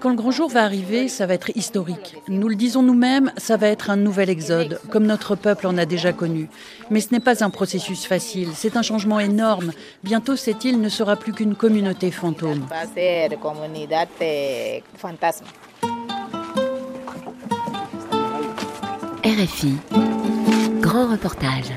Quand le grand jour va arriver, ça va être historique. Nous le disons nous-mêmes, ça va être un nouvel exode, comme notre peuple en a déjà connu. Mais ce n'est pas un processus facile, c'est un changement énorme. Bientôt, cette île ne sera plus qu'une communauté fantôme. RFI, grand reportage.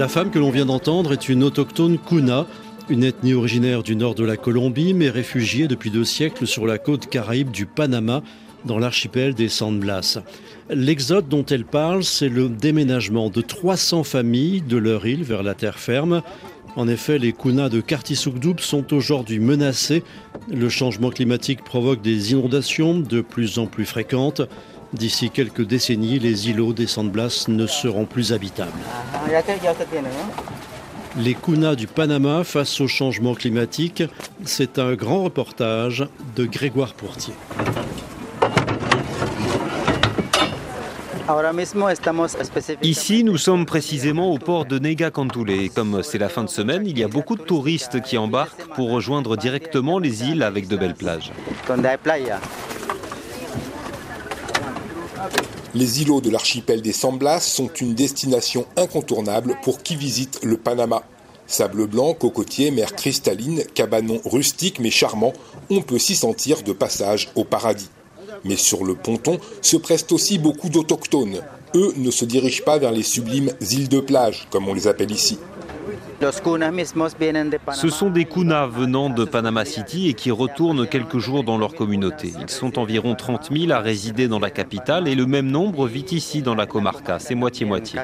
La femme que l'on vient d'entendre est une autochtone Kuna, une ethnie originaire du nord de la Colombie, mais réfugiée depuis deux siècles sur la côte caraïbe du Panama, dans l'archipel des San Blas. L'exode dont elle parle, c'est le déménagement de 300 familles de leur île vers la terre ferme. En effet, les Kuna de Kartisukdub sont aujourd'hui menacés. Le changement climatique provoque des inondations de plus en plus fréquentes. D'ici quelques décennies, les îlots des San Blas ne seront plus habitables. Les Kunas du Panama face au changement climatique, c'est un grand reportage de Grégoire Pourtier. Ici, nous sommes précisément au port de Nega Et comme c'est la fin de semaine, il y a beaucoup de touristes qui embarquent pour rejoindre directement les îles avec de belles plages. Les îlots de l'archipel des Samblas sont une destination incontournable pour qui visite le Panama. Sable blanc, cocotier, mer cristalline, cabanon rustique mais charmant, on peut s'y sentir de passage au paradis. Mais sur le ponton se pressent aussi beaucoup d'autochtones. Eux ne se dirigent pas vers les sublimes îles de plage, comme on les appelle ici. Ce sont des Kunas venant de Panama City et qui retournent quelques jours dans leur communauté. Ils sont environ 30 000 à résider dans la capitale et le même nombre vit ici dans la comarca. C'est moitié-moitié.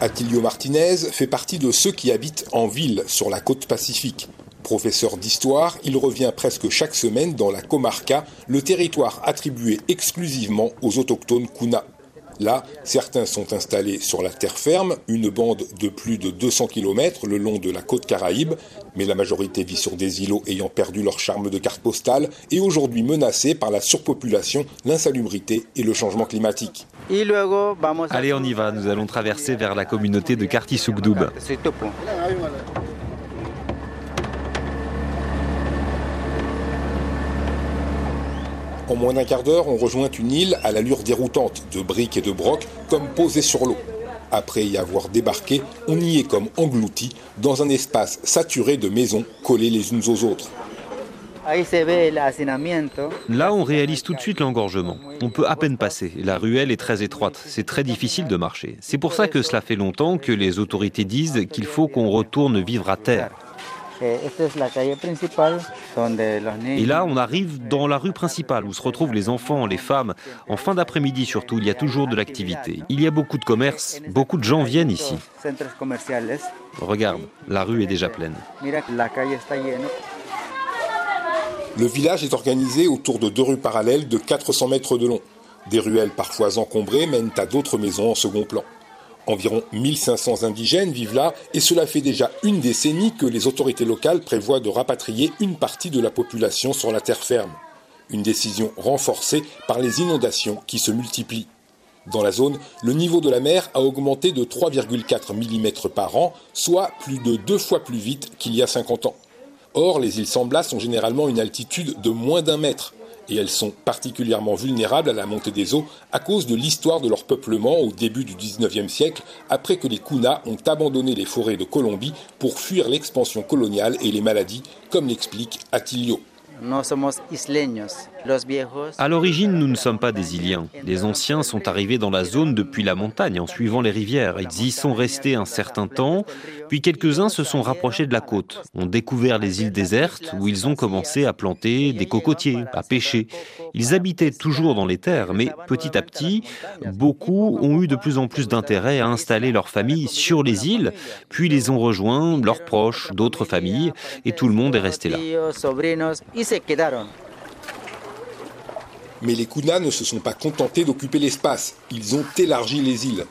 Atilio Martinez fait partie de ceux qui habitent en ville sur la côte pacifique. Professeur d'histoire, il revient presque chaque semaine dans la comarca, le territoire attribué exclusivement aux autochtones Kuna. Là, certains sont installés sur la terre ferme, une bande de plus de 200 km le long de la côte caraïbe, mais la majorité vit sur des îlots ayant perdu leur charme de carte postale et aujourd'hui menacés par la surpopulation, l'insalubrité et le changement climatique. Allez, on y va, nous allons traverser vers la communauté de Kartisukdub. En moins d'un quart d'heure, on rejoint une île à l'allure déroutante, de briques et de brocs, comme posée sur l'eau. Après y avoir débarqué, on y est comme englouti dans un espace saturé de maisons collées les unes aux autres. Là, on réalise tout de suite l'engorgement. On peut à peine passer. La ruelle est très étroite. C'est très difficile de marcher. C'est pour ça que cela fait longtemps que les autorités disent qu'il faut qu'on retourne vivre à terre. Et là, on arrive dans la rue principale où se retrouvent les enfants, les femmes. En fin d'après-midi surtout, il y a toujours de l'activité. Il y a beaucoup de commerces, beaucoup de gens viennent ici. Regarde, la rue est déjà pleine. Le village est organisé autour de deux rues parallèles de 400 mètres de long. Des ruelles parfois encombrées mènent à d'autres maisons en second plan. Environ 1500 indigènes vivent là et cela fait déjà une décennie que les autorités locales prévoient de rapatrier une partie de la population sur la terre ferme. Une décision renforcée par les inondations qui se multiplient. Dans la zone, le niveau de la mer a augmenté de 3,4 mm par an, soit plus de deux fois plus vite qu'il y a 50 ans. Or, les îles Samblas ont généralement une altitude de moins d'un mètre, et elles sont particulièrement vulnérables à la montée des eaux à cause de l'histoire de leur peuplement au début du 19e siècle, après que les Kunas ont abandonné les forêts de Colombie pour fuir l'expansion coloniale et les maladies, comme l'explique Attilio. À l'origine, nous ne sommes pas des Iliens. Les anciens sont arrivés dans la zone depuis la montagne en suivant les rivières. Ils y sont restés un certain temps, puis quelques-uns se sont rapprochés de la côte, ont découvert les îles désertes où ils ont commencé à planter des cocotiers, à pêcher. Ils habitaient toujours dans les terres, mais petit à petit, beaucoup ont eu de plus en plus d'intérêt à installer leurs familles sur les îles, puis les ont rejoints, leurs proches, d'autres familles, et tout le monde est resté là. Mais les Kunas ne se sont pas contentés d'occuper l'espace, ils ont élargi les îles.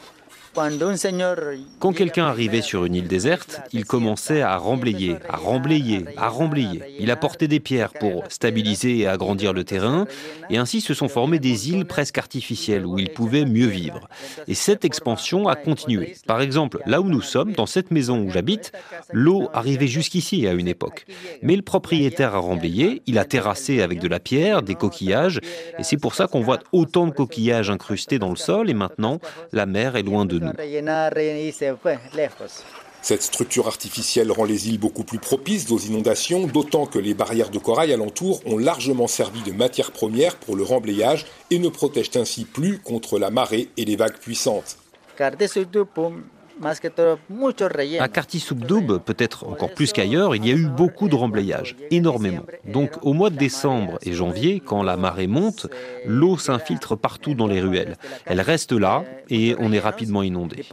Quand quelqu'un arrivait sur une île déserte, il commençait à remblayer, à remblayer, à remblayer. Il apportait des pierres pour stabiliser et agrandir le terrain, et ainsi se sont formées des îles presque artificielles où il pouvait mieux vivre. Et cette expansion a continué. Par exemple, là où nous sommes, dans cette maison où j'habite, l'eau arrivait jusqu'ici à une époque. Mais le propriétaire a remblayé, il a terrassé avec de la pierre, des coquillages, et c'est pour ça qu'on voit autant de coquillages incrustés dans le sol, et maintenant, la mer est loin de nous. Cette structure artificielle rend les îles beaucoup plus propices aux inondations, d'autant que les barrières de corail alentour ont largement servi de matière première pour le remblayage et ne protègent ainsi plus contre la marée et les vagues puissantes. À Kartisubdoub, peut-être encore plus qu'ailleurs, il y a eu beaucoup de remblayage, énormément. Donc au mois de décembre et janvier, quand la marée monte, l'eau s'infiltre partout dans les ruelles. Elle reste là et on est rapidement inondé.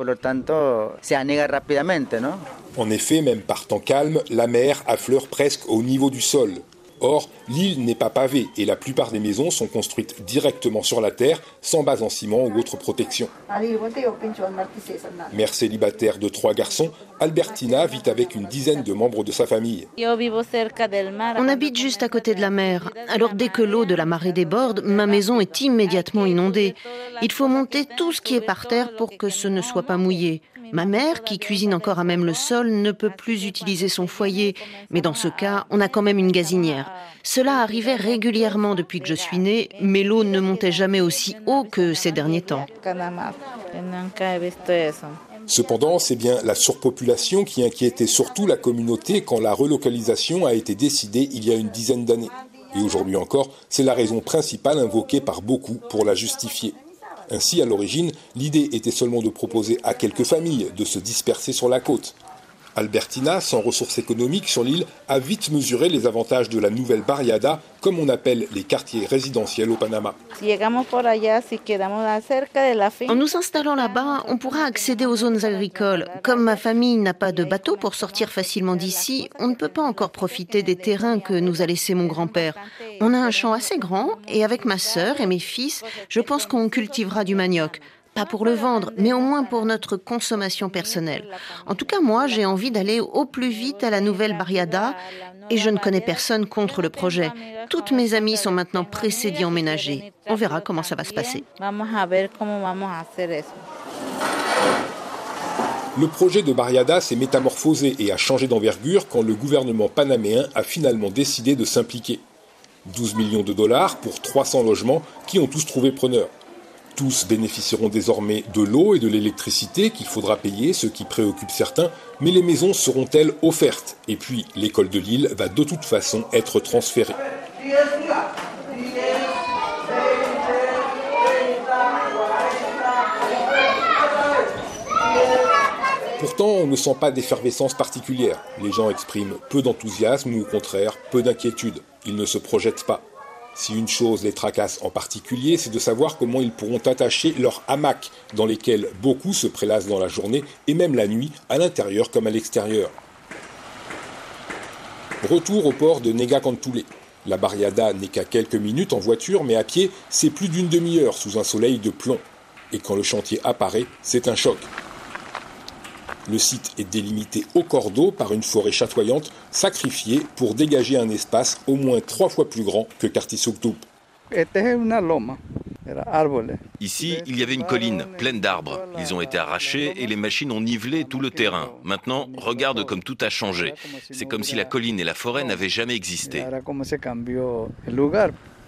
En effet, même par temps calme, la mer affleure presque au niveau du sol. Or, l'île n'est pas pavée et la plupart des maisons sont construites directement sur la terre, sans base en ciment ou autre protection. Mère célibataire de trois garçons, Albertina vit avec une dizaine de membres de sa famille. On habite juste à côté de la mer. Alors dès que l'eau de la marée déborde, ma maison est immédiatement inondée. Il faut monter tout ce qui est par terre pour que ce ne soit pas mouillé. Ma mère, qui cuisine encore à même le sol, ne peut plus utiliser son foyer, mais dans ce cas, on a quand même une gazinière. Cela arrivait régulièrement depuis que je suis née, mais l'eau ne montait jamais aussi haut que ces derniers temps. Cependant, c'est bien la surpopulation qui inquiétait surtout la communauté quand la relocalisation a été décidée il y a une dizaine d'années. Et aujourd'hui encore, c'est la raison principale invoquée par beaucoup pour la justifier. Ainsi, à l'origine, l'idée était seulement de proposer à quelques familles de se disperser sur la côte. Albertina, sans ressources économiques sur l'île, a vite mesuré les avantages de la nouvelle barriada, comme on appelle les quartiers résidentiels au Panama. En nous installant là-bas, on pourra accéder aux zones agricoles. Comme ma famille n'a pas de bateau pour sortir facilement d'ici, on ne peut pas encore profiter des terrains que nous a laissés mon grand-père. On a un champ assez grand et avec ma sœur et mes fils, je pense qu'on cultivera du manioc. Pas pour le vendre, mais au moins pour notre consommation personnelle. En tout cas, moi, j'ai envie d'aller au plus vite à la nouvelle Barriada et je ne connais personne contre le projet. Toutes mes amies sont maintenant pressées d'y emménager. On verra comment ça va se passer. Le projet de Barriada s'est métamorphosé et a changé d'envergure quand le gouvernement panaméen a finalement décidé de s'impliquer. 12 millions de dollars pour 300 logements qui ont tous trouvé preneur. Tous bénéficieront désormais de l'eau et de l'électricité qu'il faudra payer, ce qui préoccupe certains, mais les maisons seront-elles offertes? Et puis, l'école de Lille va de toute façon être transférée. Pourtant, on ne sent pas d'effervescence particulière. Les gens expriment peu d'enthousiasme ou au contraire peu d'inquiétude. Ils ne se projettent pas. Si une chose les tracasse en particulier, c'est de savoir comment ils pourront attacher leurs hamacs, dans lesquels beaucoup se prélassent dans la journée et même la nuit, à l'intérieur comme à l'extérieur. Retour au port de Negacantoulé. La barriada n'est qu'à quelques minutes en voiture, mais à pied, c'est plus d'une demi-heure sous un soleil de plomb. Et quand le chantier apparaît, c'est un choc. Le site est délimité au cordeau par une forêt chatoyante sacrifiée pour dégager un espace au moins trois fois plus grand que Kartisuktup. Ici, il y avait une colline pleine d'arbres. Ils ont été arrachés et les machines ont nivelé tout le terrain. Maintenant, regarde comme tout a changé. C'est comme si la colline et la forêt n'avaient jamais existé.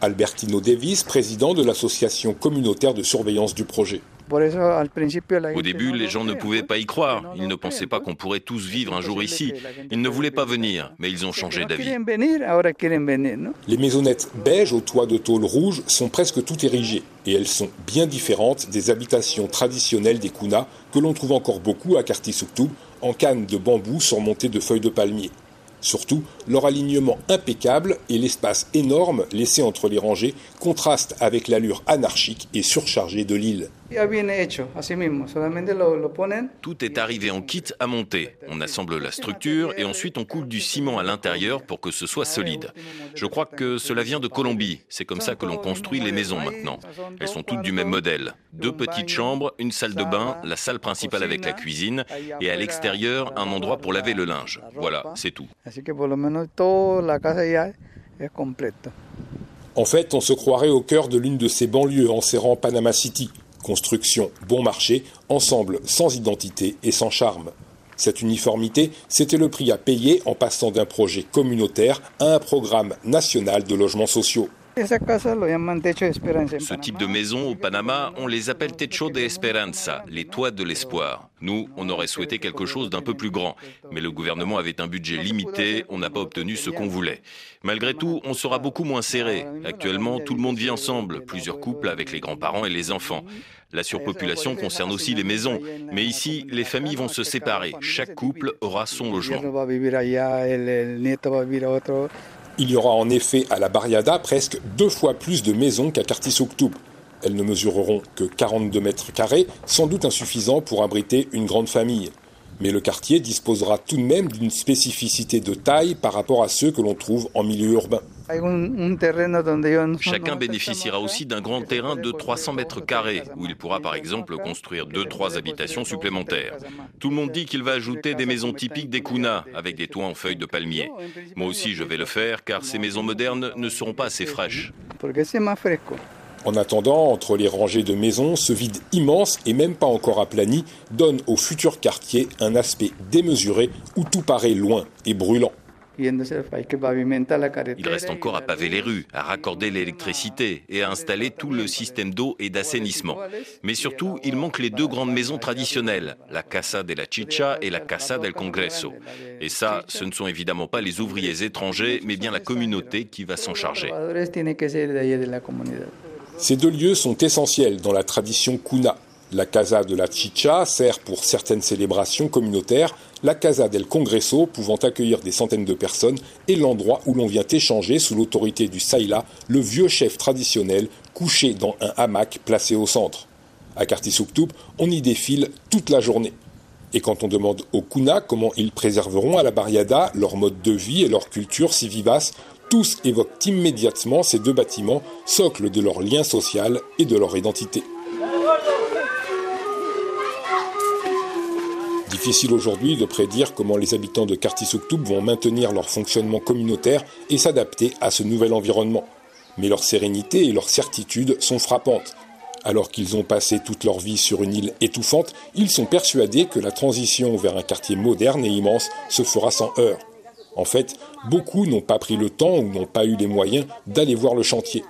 Albertino Davis, président de l'association communautaire de surveillance du projet. Au début, les gens ne pouvaient pas y croire. Ils ne pensaient pas qu'on pourrait tous vivre un jour ici. Ils ne voulaient pas venir, mais ils ont changé d'avis. Les maisonnettes beige au toit de tôle rouge sont presque toutes érigées et elles sont bien différentes des habitations traditionnelles des Kuna que l'on trouve encore beaucoup à Kartisuktu en canne de bambou surmontée de feuilles de palmier. Surtout, leur alignement impeccable et l'espace énorme laissé entre les rangées contrastent avec l'allure anarchique et surchargée de l'île. Tout est arrivé en kit à monter. On assemble la structure et ensuite on coule du ciment à l'intérieur pour que ce soit solide. Je crois que cela vient de Colombie. C'est comme ça que l'on construit les maisons maintenant. Elles sont toutes du même modèle. Deux petites chambres, une salle de bain, la salle principale avec la cuisine et à l'extérieur un endroit pour laver le linge. Voilà, c'est tout. En fait, on se croirait au cœur de l'une de ces banlieues enserrant Panama City. Construction, bon marché, ensemble sans identité et sans charme. Cette uniformité, c'était le prix à payer en passant d'un projet communautaire à un programme national de logements sociaux. Ce type de maison au Panama, on les appelle techo de esperanza, les toits de l'espoir. Nous, on aurait souhaité quelque chose d'un peu plus grand, mais le gouvernement avait un budget limité, on n'a pas obtenu ce qu'on voulait. Malgré tout, on sera beaucoup moins serré. Actuellement, tout le monde vit ensemble, plusieurs couples avec les grands-parents et les enfants. La surpopulation concerne aussi les maisons, mais ici, les familles vont se séparer. Chaque couple aura son logement. Il y aura en effet à la Barriada presque deux fois plus de maisons qu'à Kartisuktuk. Elles ne mesureront que 42 mètres carrés, sans doute insuffisant pour abriter une grande famille. Mais le quartier disposera tout de même d'une spécificité de taille par rapport à ceux que l'on trouve en milieu urbain. Chacun bénéficiera aussi d'un grand terrain de 300 mètres carrés, où il pourra par exemple construire deux, trois habitations supplémentaires. Tout le monde dit qu'il va ajouter des maisons typiques des Kuna, avec des toits en feuilles de palmier. Moi aussi je vais le faire, car ces maisons modernes ne seront pas assez fraîches. En attendant, entre les rangées de maisons, ce vide immense et même pas encore aplani donne au futur quartier un aspect démesuré où tout paraît loin et brûlant. Il reste encore à paver les rues, à raccorder l'électricité et à installer tout le système d'eau et d'assainissement. Mais surtout, il manque les deux grandes maisons traditionnelles, la Casa de la Chicha et la Casa del Congreso. Et ça, ce ne sont évidemment pas les ouvriers étrangers, mais bien la communauté qui va s'en charger. Ces deux lieux sont essentiels dans la tradition kuna. La Casa de la Chicha sert pour certaines célébrations communautaires, la Casa del Congreso pouvant accueillir des centaines de personnes et l'endroit où l'on vient échanger sous l'autorité du Saïla, le vieux chef traditionnel couché dans un hamac placé au centre. À Kartisuktup, on y défile toute la journée. Et quand on demande aux Kuna comment ils préserveront à la Barriada leur mode de vie et leur culture si vivace, tous évoquent immédiatement ces deux bâtiments, socle de leur lien social et de leur identité. Difficile aujourd'hui de prédire comment les habitants de Kartisuktup vont maintenir leur fonctionnement communautaire et s'adapter à ce nouvel environnement. Mais leur sérénité et leur certitude sont frappantes. Alors qu'ils ont passé toute leur vie sur une île étouffante, ils sont persuadés que la transition vers un quartier moderne et immense se fera sans heurts. En fait, beaucoup n'ont pas pris le temps ou n'ont pas eu les moyens d'aller voir le chantier.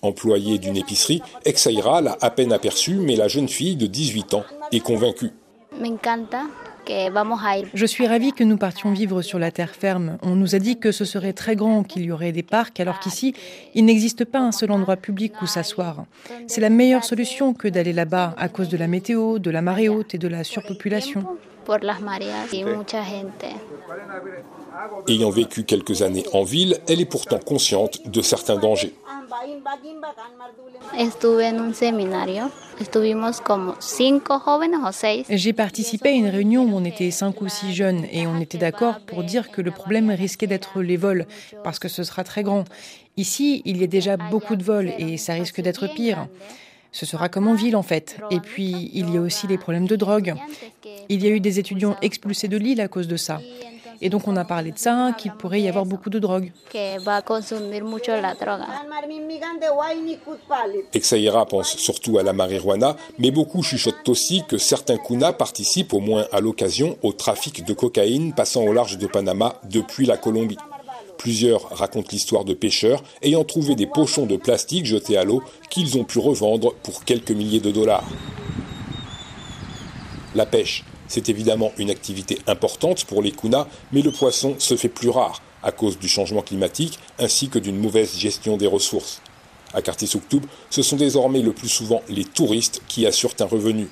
Employée d'une épicerie, Exaira l'a à peine aperçue, mais la jeune fille de 18 ans est convaincue. Je suis ravie que nous partions vivre sur la terre ferme. On nous a dit que ce serait très grand, qu'il y aurait des parcs, alors qu'ici, il n'existe pas un seul endroit public où s'asseoir. C'est la meilleure solution que d'aller là-bas à cause de la météo, de la marée haute et de la surpopulation. Ayant vécu quelques années en ville, elle est pourtant consciente de certains dangers. J'ai participé à une réunion où on était cinq ou six jeunes et on était d'accord pour dire que le problème risquait d'être les vols parce que ce sera très grand. Ici, il y a déjà beaucoup de vols et ça risque d'être pire. Ce sera comme en ville en fait. Et puis, il y a aussi les problèmes de drogue. Il y a eu des étudiants expulsés de l'île à cause de ça. Et donc on a parlé de ça, qu'il pourrait y avoir beaucoup de drogue. Exaïra pense surtout à la marijuana, mais beaucoup chuchotent aussi que certains Kuna participent au moins à l'occasion au trafic de cocaïne passant au large de Panama depuis la Colombie. Plusieurs racontent l'histoire de pêcheurs ayant trouvé des pochons de plastique jetés à l'eau qu'ils ont pu revendre pour quelques milliers de dollars. La pêche, c'est évidemment une activité importante pour les kunas, mais le poisson se fait plus rare à cause du changement climatique ainsi que d'une mauvaise gestion des ressources. À Kartisuktoub, ce sont désormais le plus souvent les touristes qui assurent un revenu.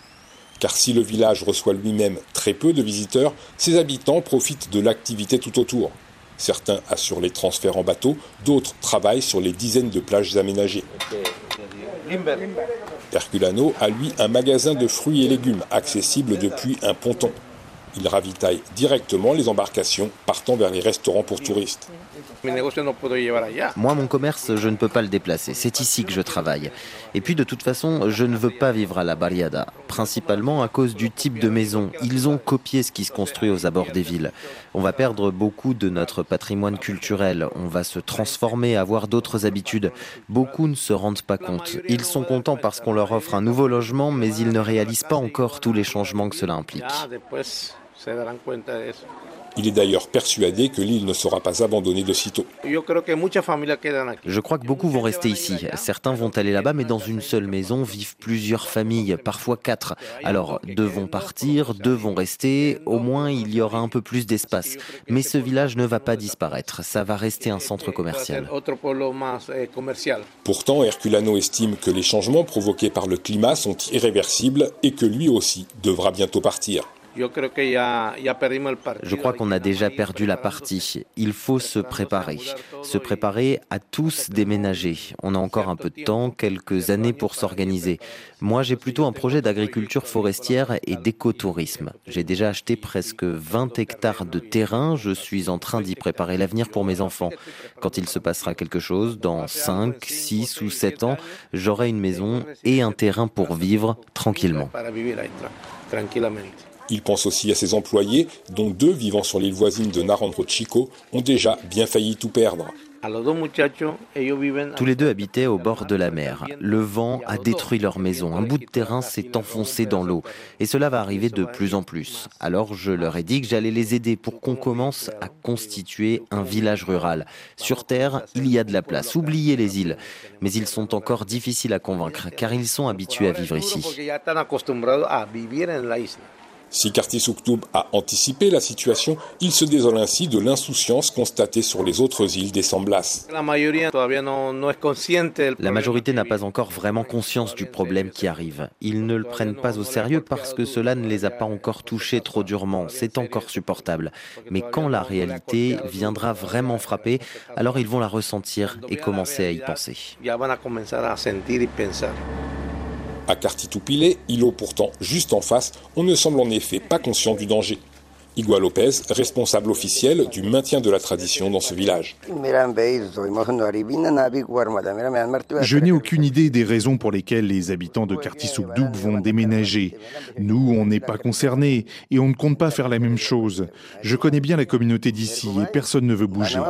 Car si le village reçoit lui-même très peu de visiteurs, ses habitants profitent de l'activité tout autour. Certains assurent les transferts en bateau, d'autres travaillent sur les dizaines de plages aménagées. Herculano a lui un magasin de fruits et légumes accessible depuis un ponton. Il ravitaille directement les embarcations partant vers les restaurants pour touristes. Moi, mon commerce, je ne peux pas le déplacer. C'est ici que je travaille. Et puis, de toute façon, je ne veux pas vivre à la Barriada, principalement à cause du type de maison. Ils ont copié ce qui se construit aux abords des villes. On va perdre beaucoup de notre patrimoine culturel. On va se transformer, avoir d'autres habitudes. Beaucoup ne se rendent pas compte. Ils sont contents parce qu'on leur offre un nouveau logement, mais ils ne réalisent pas encore tous les changements que cela implique. Il est d'ailleurs persuadé que l'île ne sera pas abandonnée de sitôt. Je crois que beaucoup vont rester ici. Certains vont aller là-bas, mais dans une seule maison vivent plusieurs familles, parfois quatre. Alors, deux vont partir, deux vont rester. Au moins, il y aura un peu plus d'espace. Mais ce village ne va pas disparaître. Ça va rester un centre commercial. Pourtant, Herculano estime que les changements provoqués par le climat sont irréversibles et que lui aussi devra bientôt partir. Je crois qu'on a déjà perdu la partie. Il faut se préparer. Se préparer à tous déménager. On a encore un peu de temps, quelques années pour s'organiser. Moi, j'ai plutôt un projet d'agriculture forestière et d'écotourisme. J'ai déjà acheté presque 20 hectares de terrain. Je suis en train d'y préparer l'avenir pour mes enfants. Quand il se passera quelque chose, dans 5, 6 ou 7 ans, j'aurai une maison et un terrain pour vivre tranquillement. Il pense aussi à ses employés, dont deux vivant sur l'île voisine de Narandro Chico ont déjà bien failli tout perdre. Tous les deux habitaient au bord de la mer. Le vent a détruit leur maison. Un bout de terrain s'est enfoncé dans l'eau. Et cela va arriver de plus en plus. Alors je leur ai dit que j'allais les aider pour qu'on commence à constituer un village rural. Sur Terre, il y a de la place. Oubliez les îles. Mais ils sont encore difficiles à convaincre car ils sont habitués à vivre ici. Si Karti Souktoub a anticipé la situation, il se désole ainsi de l'insouciance constatée sur les autres îles des Samblas. La majorité n'a pas encore vraiment conscience du problème qui arrive. Ils ne le prennent pas au sérieux parce que cela ne les a pas encore touchés trop durement. C'est encore supportable. Mais quand la réalité viendra vraiment frapper, alors ils vont la ressentir et commencer à y penser. À Cartitoupilé, îlot pourtant juste en face, on ne semble en effet pas conscient du danger. Igua Lopez, responsable officiel du maintien de la tradition dans ce village. Je n'ai aucune idée des raisons pour lesquelles les habitants de Kartisoukdoub vont déménager. Nous, on n'est pas concernés et on ne compte pas faire la même chose. Je connais bien la communauté d'ici et personne ne veut bouger.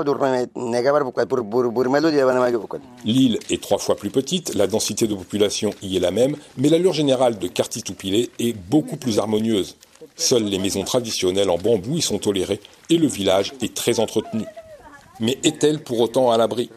L'île est trois fois plus petite, la densité de population y est la même, mais l'allure générale de Kartitoupilé est beaucoup plus harmonieuse. Seules les maisons traditionnelles en bambou y sont tolérées et le village est très entretenu. Mais est-elle pour autant à l'abri?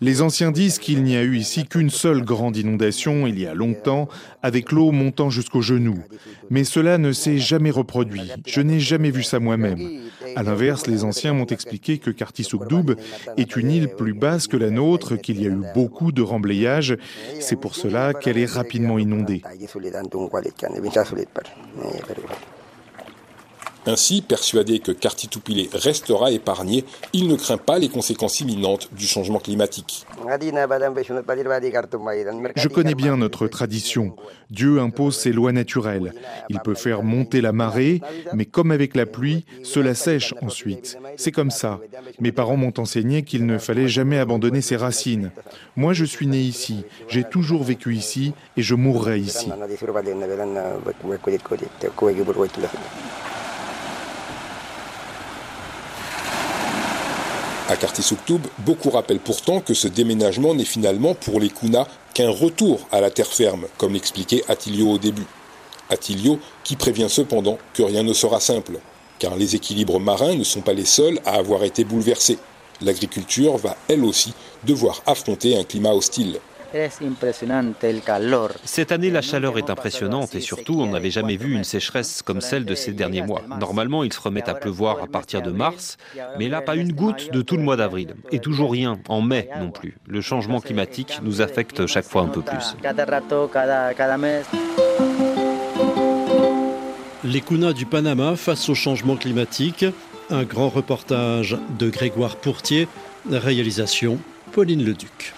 Les anciens disent qu'il n'y a eu ici qu'une seule grande inondation il y a longtemps, avec l'eau montant jusqu'aux genoux. Mais cela ne s'est jamais reproduit. Je n'ai jamais vu ça moi-même. À l'inverse, les anciens m'ont expliqué que Kartisoukdoub est une île plus basse que la nôtre, qu'il y a eu beaucoup de remblayage. C'est pour cela qu'elle est rapidement inondée. Ainsi, persuadé que Cartitoupilé restera épargné, il ne craint pas les conséquences imminentes du changement climatique. Je connais bien notre tradition. Dieu impose ses lois naturelles. Il peut faire monter la marée, mais comme avec la pluie, cela sèche ensuite. C'est comme ça. Mes parents m'ont enseigné qu'il ne fallait jamais abandonner ses racines. Moi, je suis né ici, j'ai toujours vécu ici et je mourrai ici. À Kartisouktoub, beaucoup rappellent pourtant que ce déménagement n'est finalement pour les Kuna qu'un retour à la terre ferme, comme l'expliquait Attilio au début. Attilio qui prévient cependant que rien ne sera simple, car les équilibres marins ne sont pas les seuls à avoir été bouleversés. L'agriculture va elle aussi devoir affronter un climat hostile. Cette année, la chaleur est impressionnante et surtout, on n'avait jamais vu une sécheresse comme celle de ces derniers mois. Normalement, il se remet à pleuvoir à partir de mars, mais là, pas une goutte de tout le mois d'avril. Et toujours rien en mai non plus. Le changement climatique nous affecte chaque fois un peu plus. Les Kunas du Panama face au changement climatique. Un grand reportage de Grégoire Pourtier. Réalisation Pauline Leduc.